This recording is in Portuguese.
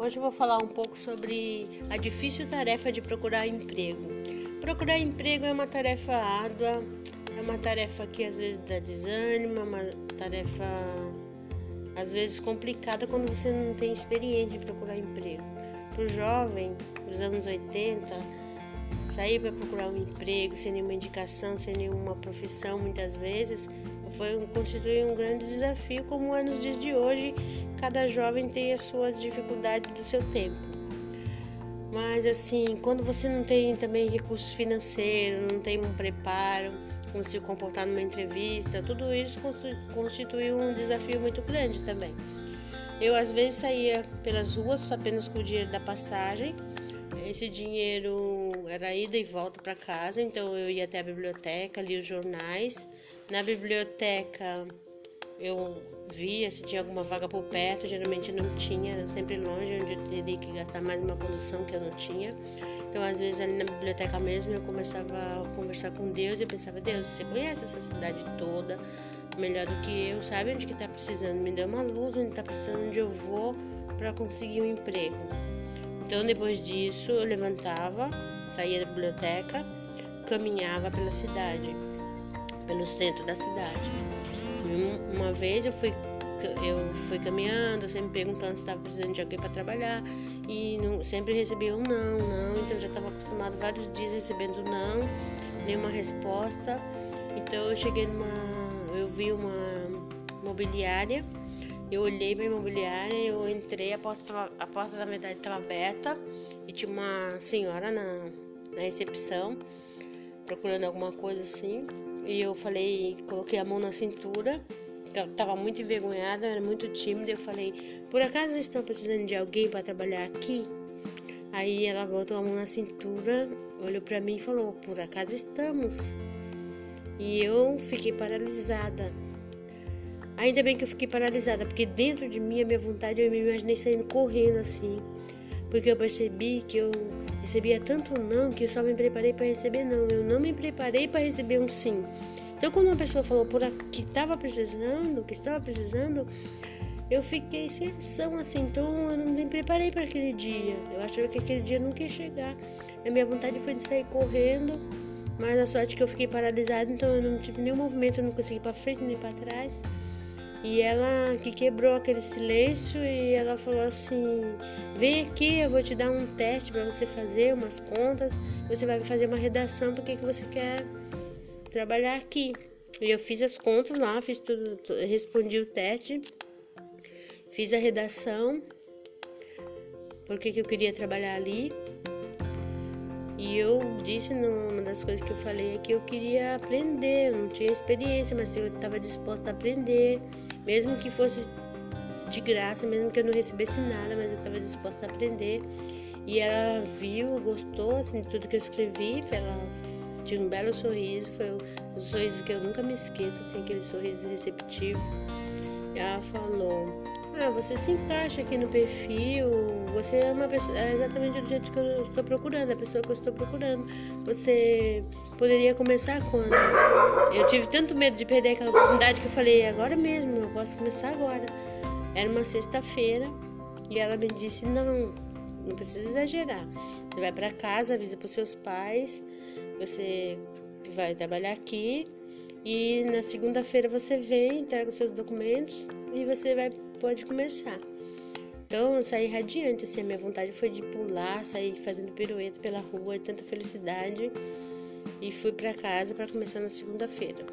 Hoje vou falar um pouco sobre a difícil tarefa de procurar emprego. Procurar emprego é uma tarefa árdua, é uma tarefa que às vezes dá desânimo, é uma tarefa às vezes complicada quando você não tem experiência em procurar emprego. Para o jovem dos anos 80, sair para procurar um emprego sem nenhuma indicação, sem nenhuma profissão, muitas vezes, foi constitui um grande desafio, como é nos dias de hoje, cada jovem tem a sua dificuldade do seu tempo. Mas assim, quando você não tem também recursos financeiros, não tem um preparo, como se comportar numa entrevista, tudo isso constitui um desafio muito grande também. Eu às vezes saía pelas ruas apenas com o dinheiro da passagem. Esse dinheiro era ida e volta para casa, então eu ia até a biblioteca, lia os jornais. Na biblioteca eu via se tinha alguma vaga por perto, geralmente não tinha, era sempre longe, onde eu teria que gastar mais uma condução que eu não tinha. Então, às vezes, ali na biblioteca mesmo, eu começava a conversar com Deus e eu pensava: Deus, você conhece essa cidade toda melhor do que eu, sabe onde que está precisando? Me dê uma luz onde está precisando, onde eu vou para conseguir um emprego. Então, depois disso, eu levantava, saía da biblioteca, caminhava pela cidade, pelo centro da cidade. Uma vez eu fui eu fui caminhando, sempre perguntando se estava precisando de alguém para trabalhar e não, sempre recebia um não, não. Então eu já estava acostumado vários dias recebendo não, nenhuma resposta. Então eu cheguei numa, eu vi uma mobiliária, eu olhei para imobiliária, eu entrei, a porta, tava, a porta na verdade estava aberta e tinha uma senhora na, na recepção procurando alguma coisa assim. E eu falei, coloquei a mão na cintura tava muito envergonhada, era muito tímida. Eu falei: Por acaso estão precisando de alguém para trabalhar aqui? Aí ela botou a mão na cintura, olhou para mim e falou: Por acaso estamos? E eu fiquei paralisada. Ainda bem que eu fiquei paralisada, porque dentro de mim, a minha vontade, eu me imaginei saindo correndo assim. Porque eu percebi que eu recebia tanto não que eu só me preparei para receber não. Eu não me preparei para receber um sim. Então, quando uma pessoa falou por que estava precisando, que estava precisando, eu fiquei sem ação, assim. Então, eu não me preparei para aquele dia. Eu achava que aquele dia nunca ia chegar. A minha vontade foi de sair correndo, mas a sorte é que eu fiquei paralisada, então eu não tive nenhum movimento, eu não consegui ir para frente nem para trás. E ela que quebrou aquele silêncio e ela falou assim: "Vem aqui, eu vou te dar um teste para você fazer umas contas, você vai fazer uma redação porque que você quer trabalhar aqui. E eu fiz as contas lá, fiz tudo, respondi o teste, fiz a redação, porque que eu queria trabalhar ali. E eu disse numa das coisas que eu falei é que eu queria aprender, eu não tinha experiência, mas eu estava disposta a aprender, mesmo que fosse de graça, mesmo que eu não recebesse nada, mas eu estava disposta a aprender. E ela viu, gostou assim, de tudo que eu escrevi, ela tinha um belo sorriso, foi um sorriso que eu nunca me esqueço, assim, aquele sorriso receptivo. E ela falou: Ah, você se encaixa aqui no perfil, você é uma pessoa, é exatamente do jeito que eu estou procurando, a pessoa que eu estou procurando. Você poderia começar quando? Eu tive tanto medo de perder aquela oportunidade que eu falei: Agora mesmo, eu posso começar agora. Era uma sexta-feira e ela me disse: Não, não precisa exagerar. Você vai para casa, avisa para os seus pais, você vai trabalhar aqui e na segunda-feira você vem, entrega os seus documentos e você vai pode começar. Então eu saí radiante, assim, a minha vontade foi de pular, sair fazendo pirueta pela rua, tanta felicidade e fui para casa para começar na segunda-feira.